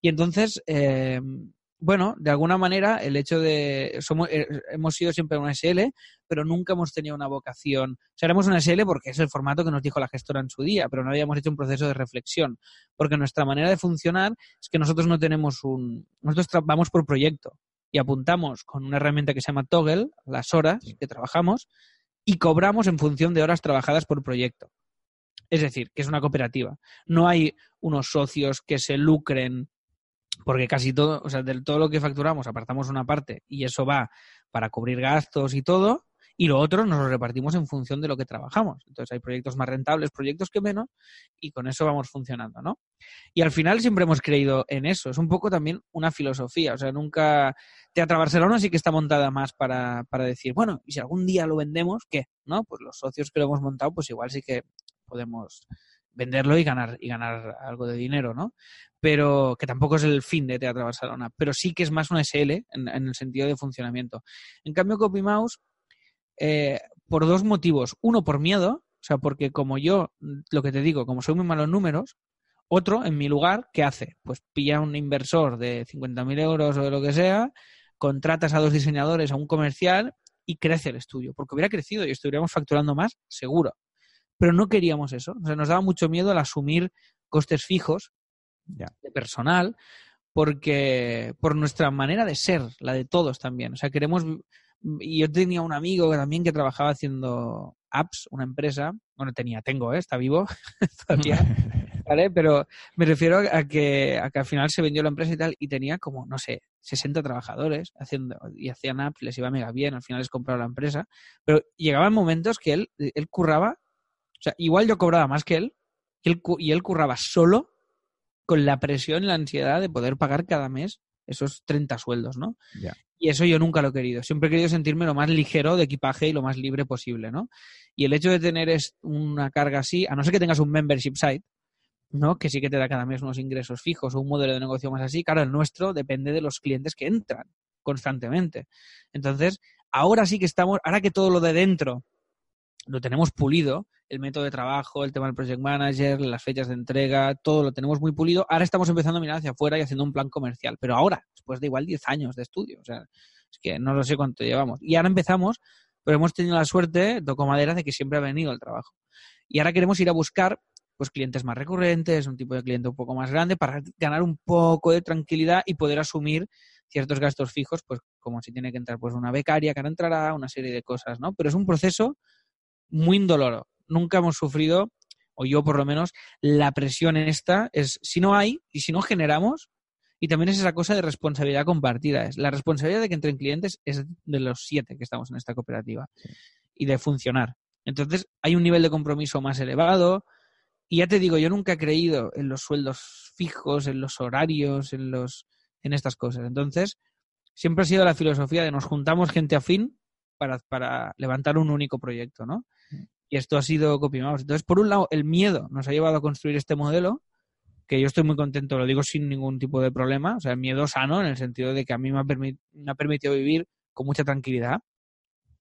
Speaker 2: y entonces em, bueno, de alguna manera el hecho de somos eh, hemos sido siempre una SL, pero nunca hemos tenido una vocación. O sea, una SL porque es el formato que nos dijo la gestora en su día, pero no habíamos hecho un proceso de reflexión, porque nuestra manera de funcionar es que nosotros no tenemos un nosotros vamos por proyecto y apuntamos con una herramienta que se llama Toggle las horas que trabajamos y cobramos en función de horas trabajadas por proyecto. Es decir, que es una cooperativa. No hay unos socios que se lucren porque casi todo, o sea, de todo lo que facturamos apartamos una parte y eso va para cubrir gastos y todo, y lo otro nos lo repartimos en función de lo que trabajamos. Entonces hay proyectos más rentables, proyectos que menos, y con eso vamos funcionando, ¿no? Y al final siempre hemos creído en eso. Es un poco también una filosofía. O sea, nunca. Teatro Barcelona sí que está montada más para, para decir, bueno, y si algún día lo vendemos, ¿qué? ¿No? Pues los socios que lo hemos montado, pues igual sí que podemos venderlo y ganar, y ganar algo de dinero, ¿no? Pero que tampoco es el fin de Teatro Barcelona, pero sí que es más una SL en, el sentido de funcionamiento. En cambio, CopyMouse, eh, por dos motivos. Uno, por miedo, o sea, porque como yo, lo que te digo, como soy muy malo en números, otro, en mi lugar, ¿qué hace? Pues pilla un inversor de 50.000 euros o de lo que sea, contratas a dos diseñadores a un comercial y crece el estudio, porque hubiera crecido y estuviéramos facturando más, seguro pero no queríamos eso. O sea, nos daba mucho miedo el asumir costes fijos de personal, porque por nuestra manera de ser, la de todos también. O sea, queremos. Y yo tenía un amigo también que trabajaba haciendo apps, una empresa. Bueno, tenía, tengo, ¿eh? está vivo todavía. ¿Vale? Pero me refiero a que, a que al final se vendió la empresa y tal, y tenía como, no sé, 60 trabajadores haciendo y hacían apps, les iba mega bien, al final les compraron la empresa. Pero llegaban momentos que él, él curraba o sea, igual yo cobraba más que él, y él, curraba solo con la presión y la ansiedad de poder pagar cada mes esos 30 sueldos, ¿no? Y eso yo nunca lo he querido. Siempre he querido sentirme lo más ligero de equipaje y lo más libre posible, ¿no? Y el hecho de tener una carga así, a no ser que tengas un membership site, ¿no? Que sí que te da cada mes unos ingresos fijos o un modelo de negocio más así, claro, el nuestro depende de los clientes que entran constantemente. Entonces, ahora sí que estamos, ahora que todo lo de dentro lo tenemos pulido, el método de trabajo, el tema del project manager, las fechas de entrega, todo lo tenemos muy pulido. Ahora estamos empezando a mirar hacia afuera y haciendo un plan comercial, pero ahora, después de igual 10 años de estudio, o sea, es que no lo sé cuánto llevamos. Y ahora empezamos, pero hemos tenido la suerte, toco madera, de que siempre ha venido el trabajo. Y ahora queremos ir a buscar pues clientes más recurrentes, un tipo de cliente un poco más grande para ganar un poco de tranquilidad y poder asumir ciertos gastos fijos, pues como si tiene que entrar pues una becaria que ahora entrará, una serie de cosas, ¿no? Pero es un proceso muy indoloro. Nunca hemos sufrido, o yo por lo menos, la presión en esta es si no hay y si no generamos, y también es esa cosa de responsabilidad compartida. Es la responsabilidad de que entren clientes es de los siete que estamos en esta cooperativa y de funcionar. Entonces hay un nivel de compromiso más elevado. Y ya te digo, yo nunca he creído en los sueldos fijos, en los horarios, en los, en estas cosas. Entonces, siempre ha sido la filosofía de nos juntamos gente afín para, para levantar un único proyecto, ¿no? Y esto ha sido CopyMouse. Entonces, por un lado, el miedo nos ha llevado a construir este modelo, que yo estoy muy contento, lo digo sin ningún tipo de problema, o sea, miedo sano en el sentido de que a mí me ha, me ha permitido vivir con mucha tranquilidad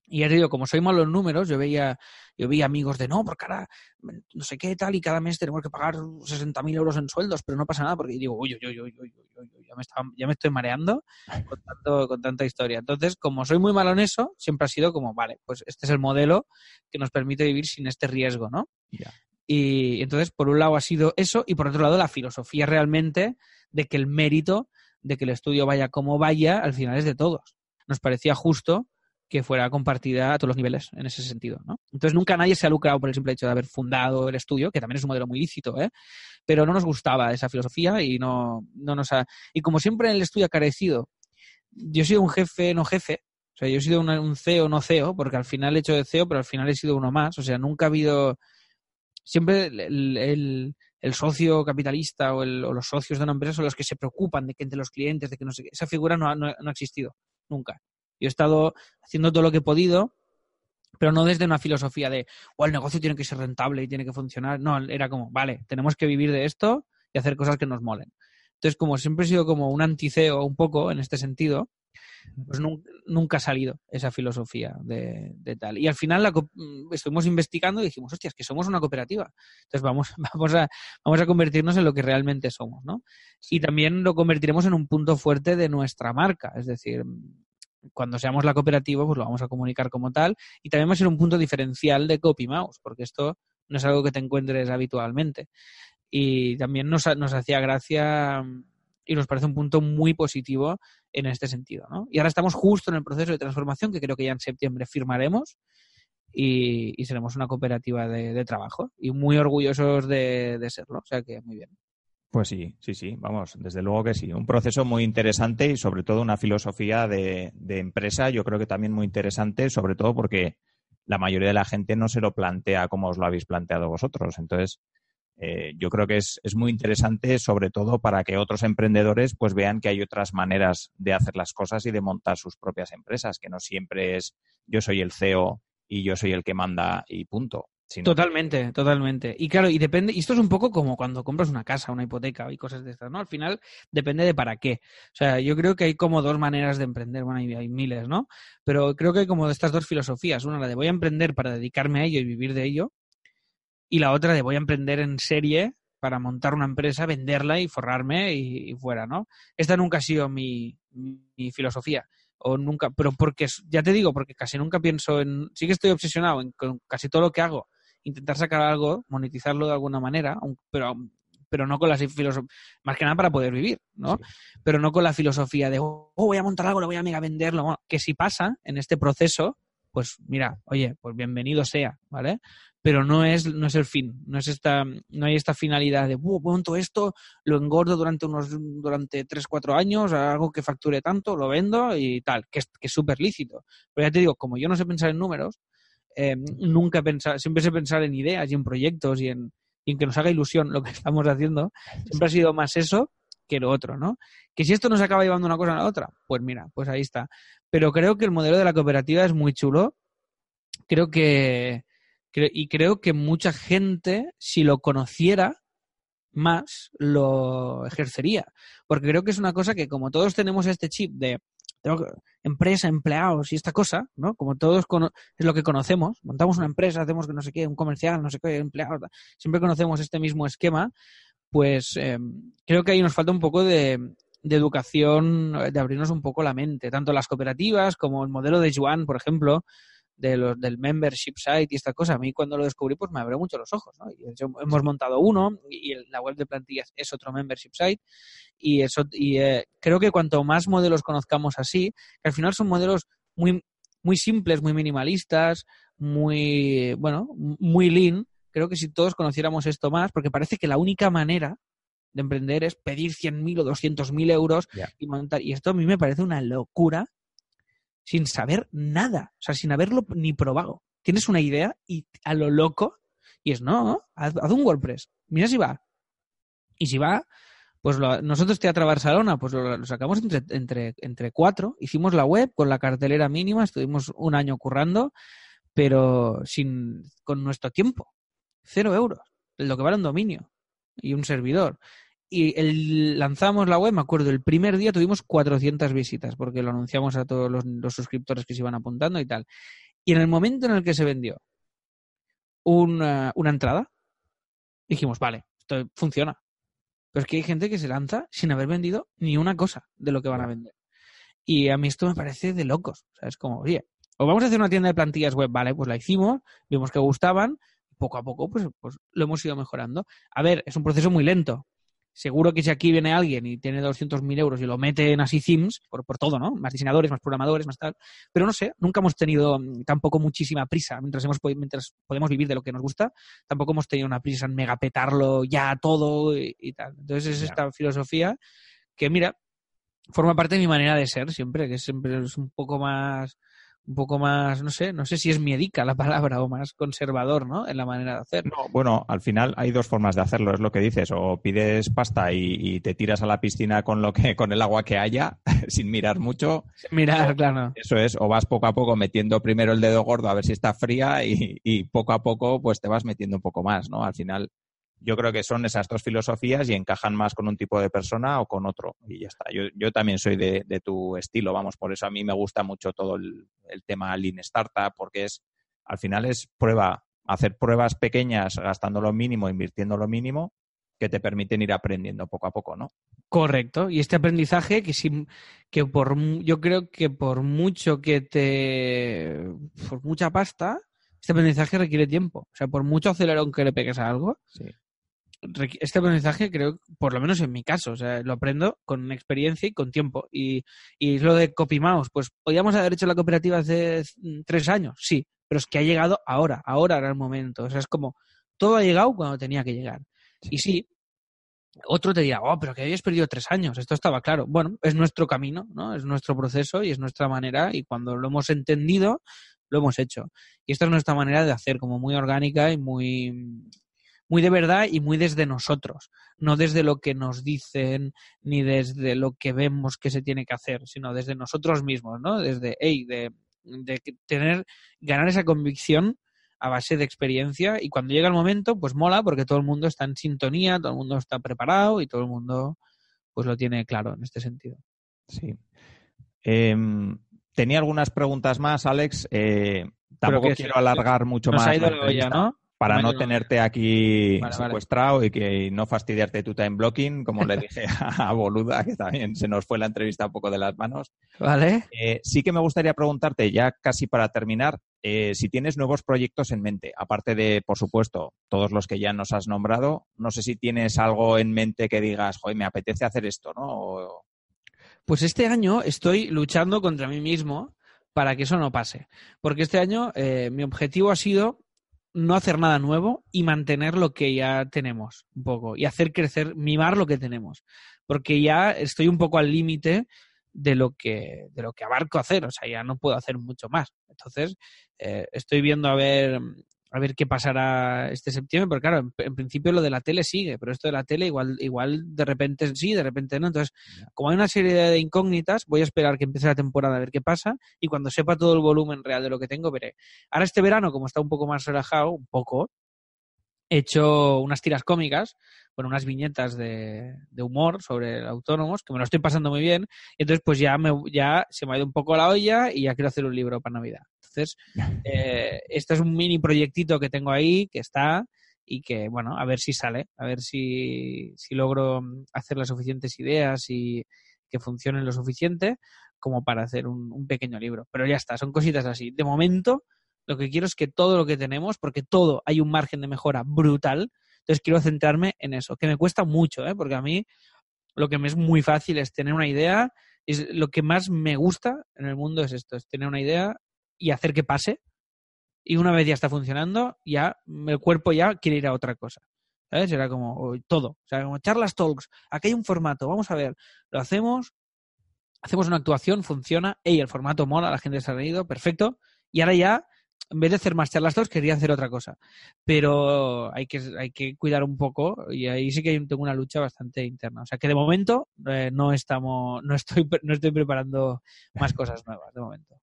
Speaker 2: y ya te digo, como soy malo en números, yo veía, yo veía amigos de no, porque ahora no sé qué tal y cada mes tenemos que pagar 60.000 euros en sueldos, pero no pasa nada porque digo, uy, uy, uy, uy, ya, me ya me estoy mareando con, tanto, con tanta historia. Entonces, como soy muy malo en eso, siempre ha sido como, vale, pues este es el modelo que nos permite vivir sin este riesgo, ¿no? Y entonces, por un lado ha sido eso y por otro lado la filosofía realmente de que el mérito de que el estudio vaya como vaya, al final es de todos. Nos parecía justo que fuera compartida a todos los niveles en ese sentido. ¿no? Entonces nunca nadie se ha lucrado por el simple hecho de haber fundado el estudio, que también es un modelo muy lícito, ¿eh? pero no nos gustaba esa filosofía y no, no nos ha... Y como siempre en el estudio ha carecido, yo he sido un jefe no jefe, o sea, yo he sido un CEO no CEO, porque al final he hecho de CEO, pero al final he sido uno más, o sea, nunca ha habido... Siempre el, el, socio capitalista o, o, los socios de una empresa son los que se preocupan de que entre los clientes, de que no sé Esa figura no, no ha existido, nunca. Yo he estado haciendo todo lo que he podido, pero no desde una filosofía de, o el negocio tiene que ser rentable y tiene que funcionar. No, era como, vale, tenemos que vivir de esto y hacer cosas que nos molen. Entonces, como siempre he sido como un anticeo un poco en este sentido, pues nunca, ha salido esa filosofía de, tal. Y al final la, mm, estuvimos investigando y dijimos, hostia, es que somos una cooperativa. Entonces vamos, vamos, a, vamos a convertirnos en lo que realmente somos, ¿no? Y también lo convertiremos en un punto fuerte de nuestra marca. Es decir, cuando seamos la cooperativa, pues lo vamos a comunicar como tal. Y también va a ser un punto diferencial de CopyMouse, porque esto no es algo que te encuentres habitualmente. Y también nos, nos hacía gracia y nos parece un punto muy positivo en este sentido. Y ahora estamos justo en el proceso de transformación que creo que ya en septiembre firmaremos y, seremos una cooperativa de, trabajo y muy orgullosos de, serlo. O sea que muy bien.
Speaker 1: Pues sí, sí, sí, vamos, desde luego que sí. Un proceso muy interesante y sobre todo una filosofía de, empresa, yo creo que también muy interesante, sobre todo porque la mayoría de la gente no se lo plantea como os lo habéis planteado vosotros. Entonces, eh, yo creo que es, es, muy interesante, sobre todo para que otros emprendedores pues vean que hay otras maneras de hacer las cosas y de montar sus propias empresas, que no siempre es yo soy el CEO y yo soy el que manda y punto.
Speaker 2: Totalmente, totalmente. Y claro, y depende, y esto es un poco como cuando compras una casa, una hipoteca y cosas de estas, ¿no? Al final depende de para qué. O sea, yo creo que hay como dos maneras de emprender, bueno, hay, miles, ¿no? Pero creo que hay como estas dos filosofías. Una, la de voy a emprender para dedicarme a ello y vivir de ello, y la otra de voy a emprender en serie para montar una empresa, venderla y forrarme y, fuera, ¿no? Esta nunca ha sido mi, mi, filosofía. O nunca, pero porque, ya te digo, porque casi nunca pienso en, sí que estoy obsesionado en con casi todo lo que hago, intentar sacar algo, monetizarlo de alguna manera, pero, pero no con la filosofía, más que nada para poder vivir, ¿no? Pero no con la filosofía de, oh, voy a montar algo, lo voy a mega venderlo, que si pasa en este proceso, pues mira, oye, pues bienvenido sea, ¿vale? pero no es, no es el fin, no es esta, no hay esta finalidad de monto esto, lo engordo durante unos, durante 3, 4 años, algo que facture tanto, lo vendo y tal, que es que súper lícito. Pero ya te digo, como yo no sé pensar en números, eh, nunca pensar, siempre sé pensar en ideas y en proyectos y en, y en que nos haga ilusión lo que estamos haciendo, siempre ha sido más eso que lo otro, ¿no? Que si esto nos acaba llevando una cosa a la otra, pues mira, pues ahí está. Pero creo que el modelo de la cooperativa es muy chulo. Creo que, y creo que mucha gente, si lo conociera más, lo ejercería. Porque creo que es una cosa que como todos tenemos este chip de empresa, empleados y esta cosa, ¿no? Como todos es lo que conocemos, montamos una empresa, hacemos que no sé qué, un comercial, no sé qué, empleados, siempre conocemos este mismo esquema, pues em, creo que ahí nos falta un poco de, de educación, de abrirnos un poco la mente, tanto las cooperativas como el modelo de Juan, por ejemplo, de los, del membership site y esta cosa, a mí cuando lo descubrí pues me abrió mucho los ojos, ¿no? Y hemos montado uno y la web de plantillas es otro membership site y eso y eh, creo que cuanto más modelos conozcamos así, que al final son modelos muy muy simples, muy minimalistas, muy bueno, muy lean, creo que si todos conociéramos esto más, porque parece que la única manera de emprender es pedir 100.000 o 200.000 euros y montar. Y esto a mí me parece una locura sin saber nada, o sea, sin haberlo ni probado. Tienes una idea y a lo loco, y es, no, haz, un WordPress, mira si va. Y si va, pues nosotros Teatro Barcelona, pues lo, sacamos entre, entre, entre cuatro, hicimos la web con la cartelera mínima, estuvimos un año currando, pero sin con nuestro tiempo, cero euros, lo que vale un dominio y un servidor y el, lanzamos la web, me acuerdo, el primer día tuvimos 400 visitas porque lo anunciamos a todos los, suscriptores que se iban apuntando y tal. Y en el momento en el que se vendió una, una entrada, dijimos, vale, esto funciona. Pero es que hay gente que se lanza sin haber vendido ni una cosa de lo que van a vender. Y a mí esto me parece de locos. O sea, es como, oye, o vamos a hacer una tienda de plantillas web, vale, pues la hicimos, vimos que gustaban, poco a poco pues, pues lo hemos ido mejorando. A ver, es un proceso muy lento, Seguro que si aquí viene alguien y tiene 200.000 euros y lo mete en así themes, por, por todo, ¿no? Más diseñadores, más programadores, más tal. Pero no sé, nunca hemos tenido mm, tampoco muchísima prisa mientras, hemos, mientras podemos vivir de lo que nos gusta. Tampoco hemos tenido una prisa en megapetarlo ya todo y, tal. Entonces es esta filosofía que, mira, forma parte de mi manera de ser siempre, que siempre es un poco más un poco más, no sé, no sé si es miedica la palabra o más conservador, ¿no? En la manera de hacer.
Speaker 1: No, bueno, al final hay dos formas de hacerlo, es lo que dices, o pides pasta y, te tiras a la piscina con lo que, con el agua que haya, sin mirar mucho.
Speaker 2: Sin mirar, claro.
Speaker 1: Eso es, o vas poco a poco metiendo primero el dedo gordo a ver si está fría y, y poco a poco pues te vas metiendo un poco más, ¿no? Al final yo creo que son esas dos filosofías y encajan más con un tipo de persona o con otro. Y ya está. Yo, yo también soy de, de, tu estilo, vamos, por eso a mí me gusta mucho todo el, el, tema Lean Startup, porque es, al final es prueba, hacer pruebas pequeñas gastando lo mínimo, invirtiendo lo mínimo, que te permiten ir aprendiendo poco a poco, ¿no?
Speaker 2: Correcto. Y este aprendizaje que, si, que por, yo creo que por mucho que te, por mucha pasta, este aprendizaje requiere tiempo. O sea, por mucho acelerón que le pegues a algo,
Speaker 1: sí.
Speaker 2: Este aprendizaje creo, por lo menos en mi caso, o sea, lo aprendo con experiencia y con tiempo. Y, y lo de CopyMouse, pues podíamos haber hecho la cooperativa hace tres años, sí, pero es que ha llegado ahora, ahora era el momento. O sea, es como, todo ha llegado cuando tenía que llegar. Sí. Y sí, otro te dirá, oh, pero que habías perdido tres años, esto estaba claro. Bueno, es nuestro camino, ¿no? Es nuestro proceso y es nuestra manera y cuando lo hemos entendido, lo hemos hecho. Y esta es nuestra manera de hacer, como muy orgánica y muy, muy de verdad y muy desde nosotros, no desde lo que nos dicen ni desde lo que vemos que se tiene que hacer, sino desde nosotros mismos, ¿no? Desde, hey, de, de tener, ganar esa convicción a base de experiencia y cuando llega el momento, pues mola porque todo el mundo está en sintonía, todo el mundo está preparado y todo el mundo pues lo tiene claro en este sentido.
Speaker 1: Sí. Eh, tenía algunas preguntas más, Alex. Eh, tampoco quiero alargar mucho
Speaker 2: nos
Speaker 1: más.
Speaker 2: Ha ido la olla, ¿no?
Speaker 1: Para no tenerte aquí vale, secuestrado vale. y que no fastidiarte tu time blocking, como le dije a Boluda, que también se nos fue la entrevista un poco de las manos.
Speaker 2: Vale.
Speaker 1: Eh, sí que me gustaría preguntarte, ya casi para terminar, eh, si tienes nuevos proyectos en mente, aparte de, por supuesto, todos los que ya nos has nombrado, no sé si tienes algo en mente que digas, joder, me apetece hacer esto, ¿no? O...
Speaker 2: Pues este año estoy luchando contra mí mismo para que eso no pase. Porque este año eh, mi objetivo ha sido no hacer nada nuevo y mantener lo que ya tenemos un poco y hacer crecer, mimar lo que tenemos. Porque ya estoy un poco al límite de lo que de lo que abarco hacer, o sea, ya no puedo hacer mucho más. Entonces, eh, estoy viendo a ver a ver qué pasará este septiembre, porque claro, en, en, principio lo de la tele sigue, pero esto de la tele igual, igual de repente sí, de repente no. Entonces, como hay una serie de incógnitas, voy a esperar que empiece la temporada a ver qué pasa y cuando sepa todo el volumen real de lo que tengo, veré. Ahora este verano, como está un poco más relajado, un poco, he hecho unas tiras cómicas, bueno, unas viñetas de, de, humor sobre autónomos, que me lo estoy pasando muy bien, y entonces pues ya, me, ya se me ha ido un poco la olla y ya quiero hacer un libro para Navidad. Entonces, eh, este es un mini proyectito que tengo ahí, que está, y que, bueno, a ver si sale, a ver si, si logro hacer las suficientes ideas y que funcionen lo suficiente como para hacer un, un pequeño libro. Pero ya está, son cositas así. De momento, lo que quiero es que todo lo que tenemos, porque todo hay un margen de mejora brutal, entonces quiero centrarme en eso, que me cuesta mucho, ¿eh? porque a mí lo que me es muy fácil es tener una idea, es lo que más me gusta en el mundo es esto, es tener una idea y hacer que pase, y una vez ya está funcionando, ya el cuerpo ya quiere ir a otra cosa. ¿Sabes? Era como todo. O sea, como charlas talks. Aquí hay un formato. Vamos a ver. Lo hacemos. Hacemos una actuación. Funciona. Ey, el formato mola. La gente se ha reído. Perfecto. Y ahora ya en vez de hacer más charlas dos, quería hacer otra cosa. Pero hay que, hay que cuidar un poco y ahí sí que tengo una lucha bastante interna. O sea que de momento eh, no estamos, no estoy, no estoy preparando más cosas nuevas de momento.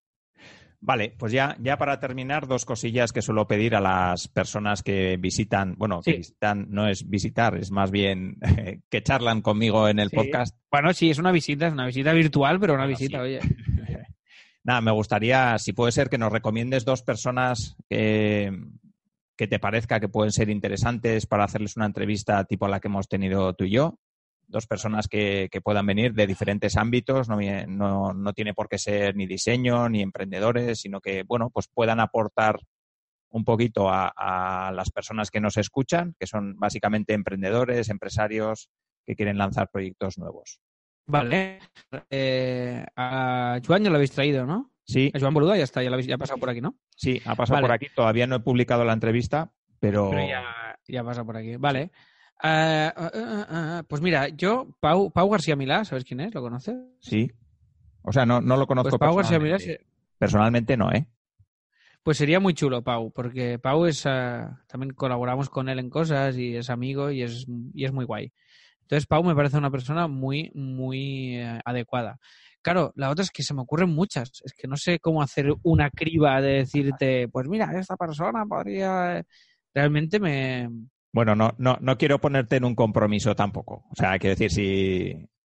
Speaker 1: Vale, pues ya, ya para terminar, dos cosillas que suelo pedir a las personas que visitan, bueno, que visitan, no es visitar, es más bien que charlan conmigo en el
Speaker 2: sí.
Speaker 1: podcast.
Speaker 2: Bueno, sí, es una visita, es una visita virtual, pero una bueno, visita, sí. oye.
Speaker 1: Nada, me gustaría, si puede ser, que nos recomiendes dos personas que, que te parezca que pueden ser interesantes para hacerles una entrevista tipo la que hemos tenido tú y yo. Dos personas que, que puedan venir de diferentes ámbitos, no, no, no, tiene por qué ser ni diseño ni emprendedores, sino que, bueno, pues puedan aportar un poquito a, a las personas que nos escuchan, que son básicamente emprendedores, empresarios que quieren lanzar proyectos nuevos.
Speaker 2: Vale. Eh, a Joan ya lo habéis traído, ¿no?
Speaker 1: Sí.
Speaker 2: A Joan Boluda ya está, ya, lo habéis, ya ha pasado por aquí, ¿no?
Speaker 1: Sí, ha pasado vale. por aquí. Todavía no he publicado la entrevista, pero.
Speaker 2: Pero ya, ya ha pasado por aquí. Vale. Uh, uh, uh, pues mira, yo, Pau, Pau García Milá, ¿sabes quién es? ¿Lo conoces?
Speaker 1: Sí. O sea, no, no lo conozco
Speaker 2: pues Pau García Milá.
Speaker 1: Personalmente no, ¿eh?
Speaker 2: Pues sería muy chulo, Pau, porque Pau es. también colaboramos con él en cosas y es amigo y es, y es muy guay. Entonces, Pau me parece una persona muy, muy eh, adecuada. Claro, la otra es que se me ocurren muchas. Es que no sé cómo hacer una criba de decirte, pues mira, esta persona podría. Realmente me,
Speaker 1: Bueno, no, no, no quiero ponerte en un compromiso tampoco. O sea, quiero decir,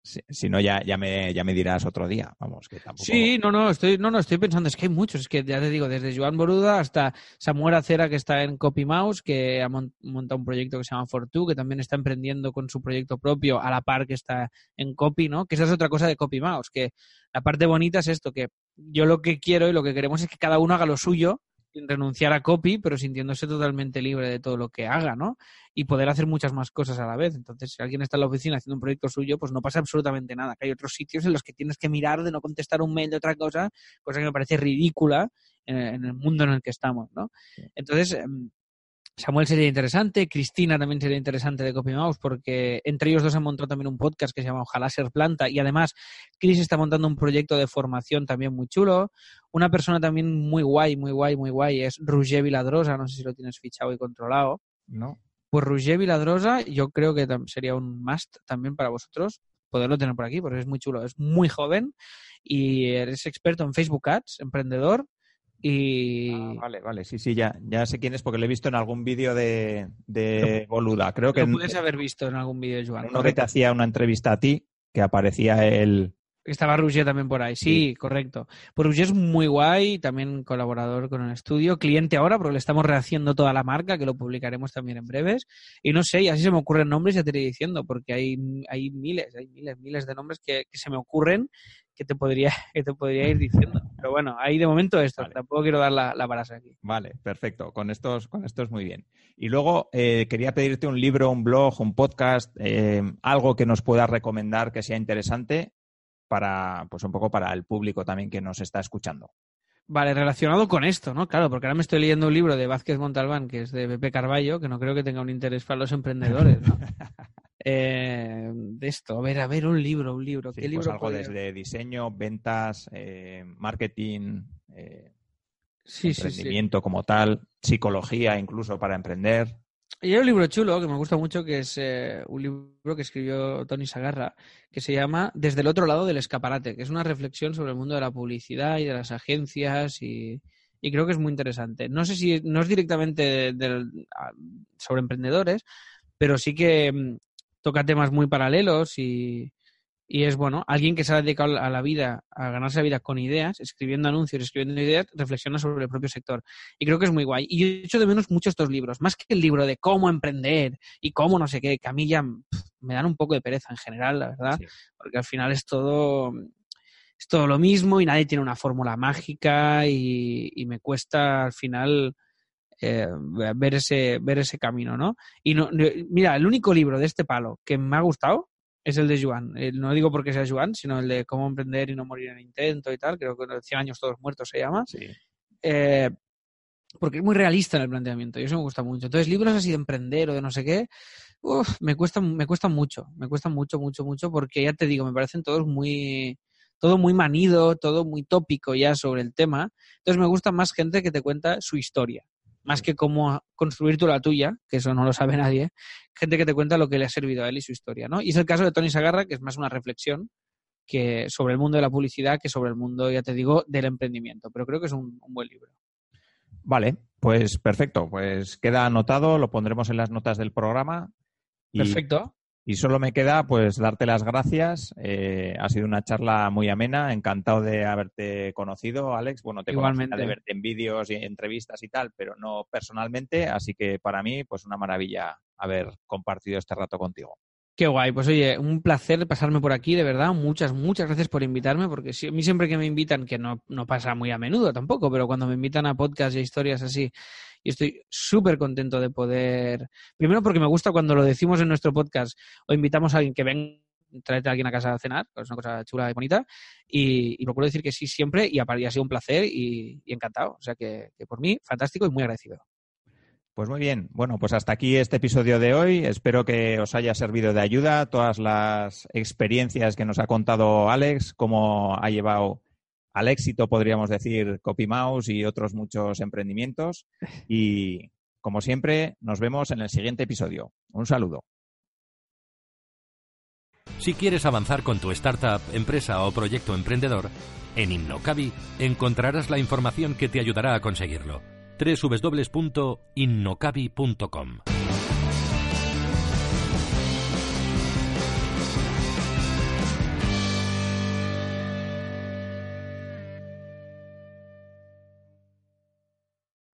Speaker 1: si, si, no, ya, ya, me, ya me dirás otro día. Vamos, que tampoco...
Speaker 2: Sí, no, no, estoy, no, no, estoy pensando, es que hay muchos, es que ya te digo, desde Joan Boruda hasta Samuel Acera, que está en CopyMouse, que ha montado un proyecto que se llama Fortu, que también está emprendiendo con su proyecto propio a la par que está en Copy, ¿no? Que esa es otra cosa de CopyMouse, que la parte bonita es esto, que yo lo que quiero y lo que queremos es que cada uno haga lo suyo sin renunciar a copy, pero sintiéndose totalmente libre de todo lo que haga, ¿no? Y poder hacer muchas más cosas a la vez. Entonces, si alguien está en la oficina haciendo un proyecto suyo, pues no pasa absolutamente nada. Que hay otros sitios en los que tienes que mirar de no contestar un mail de otra cosa, cosa que me parece ridícula en, el mundo en el que estamos, ¿no? Entonces, em, Samuel sería interesante, Cristina también sería interesante de CopyMouse porque entre ellos dos han montado también un podcast que se llama Ojalá ser planta y además Chris está montando un proyecto de formación también muy chulo. Una persona también muy guay, muy guay, muy guay es Roger Viladrosa, no sé si lo tienes fichado y controlado.
Speaker 1: No.
Speaker 2: Pues Roger Viladrosa yo creo que sería un must también para vosotros poderlo tener por aquí porque es muy chulo, es muy joven y es experto en Facebook Ads, emprendedor y...
Speaker 1: Ah, vale, vale, sí, sí, ya, ya sé quién es porque lo he visto en algún vídeo de, de Boluda. Creo que...
Speaker 2: Lo puedes haber visto en algún vídeo, Joan.
Speaker 1: Uno que te hacía una entrevista a ti, que aparecía el,
Speaker 2: estaba Rouget también por ahí, sí, correcto. Pues Rouget es muy guay, también colaborador con el estudio, cliente ahora, porque le estamos rehaciendo toda la marca, que lo publicaremos también en breves. Y no sé, y así se me ocurren nombres, ya te iré diciendo, porque hay, hay miles, hay miles, miles de nombres que, se me ocurren que te podría, que te podría ir diciendo. Pero bueno, ahí de momento esto, tampoco quiero dar la, la aquí.
Speaker 1: Vale, perfecto, con estos, con estos muy bien. Y luego eh, quería pedirte un libro, un blog, un podcast, eh, algo que nos puedas recomendar que sea interesante para, pues un poco para el público también que nos está escuchando.
Speaker 2: Vale, relacionado con esto, ¿no? Claro, porque ahora me estoy leyendo un libro de Vázquez Montalbán, que es de Pepe Carballo, que no creo que tenga un interés para los emprendedores, ¿no? Eh, de esto, a ver, a ver, un libro, un libro. ¿Qué
Speaker 1: pues
Speaker 2: libro
Speaker 1: algo desde diseño, ventas, eh, marketing, eh, emprendimiento como tal, psicología incluso para emprender.
Speaker 2: Y hay un libro chulo que me gusta mucho, que es eh, un libro que escribió Tony Sagarra, que se llama Desde el otro lado del escaparate, que es una reflexión sobre el mundo de la publicidad y de las agencias y, creo que es muy interesante. No sé si no es directamente sobre emprendedores, pero sí que mm, toca temas muy paralelos y, y es, bueno, alguien que se ha dedicado a la vida, a ganarse la vida con ideas, escribiendo anuncios, escribiendo ideas, reflexiona sobre el propio sector. Y creo que es muy guay. Y yo he hecho de menos mucho estos libros, más que el libro de cómo emprender y cómo no sé qué, que a mí ya me dan un poco de pereza en general, la verdad, porque al final es todo, es todo lo mismo y nadie tiene una fórmula mágica y, me cuesta al final... Eh, ver ese ver ese camino, ¿no? Y no, mira, el único libro de este palo que me ha gustado es el de Juan. no digo porque sea Juan, sino el de cómo emprender y no morir en intento y tal. Creo que 100 años todos muertos se llama. Eh, porque es muy realista en el planteamiento y eso me gusta mucho. Entonces, libros así de emprender o de no sé qué, me cuesta me cuesta mucho. Me cuesta mucho, mucho, mucho porque ya te digo, me parecen todos muy todo muy manido, todo muy tópico ya sobre el tema. Entonces me gusta más gente que te cuenta su historia más que cómo construir tú la tuya, que eso no lo sabe nadie, gente que te cuenta lo que le ha servido a él y su historia, ¿no? Y es el caso de Tony Sagarra, que es más una reflexión que sobre el mundo de la publicidad que sobre el mundo, ya te digo, del emprendimiento. Pero creo que es un, buen libro.
Speaker 1: Vale, pues perfecto. Pues queda anotado, lo pondremos en las notas del programa.
Speaker 2: Perfecto.
Speaker 1: Y solo me queda pues darte las gracias. Eh, ha sido una charla muy amena. Encantado de haberte conocido, Alex. Bueno, te
Speaker 2: Igualmente.
Speaker 1: de verte en vídeos y entrevistas y tal, pero no personalmente. Así que para mí, pues una maravilla haber compartido este rato contigo.
Speaker 2: Qué guay, pues oye, un placer pasarme por aquí, de verdad. Muchas, muchas gracias por invitarme, porque a mí siempre que me invitan, que no, no pasa muy a menudo tampoco, pero cuando me invitan a podcast y historias así, y estoy súper contento de poder, primero porque me gusta cuando lo decimos en nuestro podcast o invitamos a alguien que venga traerte a alguien a casa a cenar, es una cosa chula y bonita, y, y procuro decir que sí siempre, y ha sido un placer y, encantado. O sea que, por mí, fantástico y muy agradecido.
Speaker 1: Pues muy bien, bueno, pues hasta aquí este episodio de hoy. Espero que os haya servido de ayuda todas las experiencias que nos ha contado Alex, cómo ha llevado al éxito, podríamos decir, CopyMouse y otros muchos emprendimientos. Y como siempre, nos vemos en el siguiente episodio. Un saludo.
Speaker 3: Si quieres avanzar con tu startup, empresa o proyecto emprendedor, en Innocabi encontrarás la información que te ayudará a conseguirlo. www.innocabi.com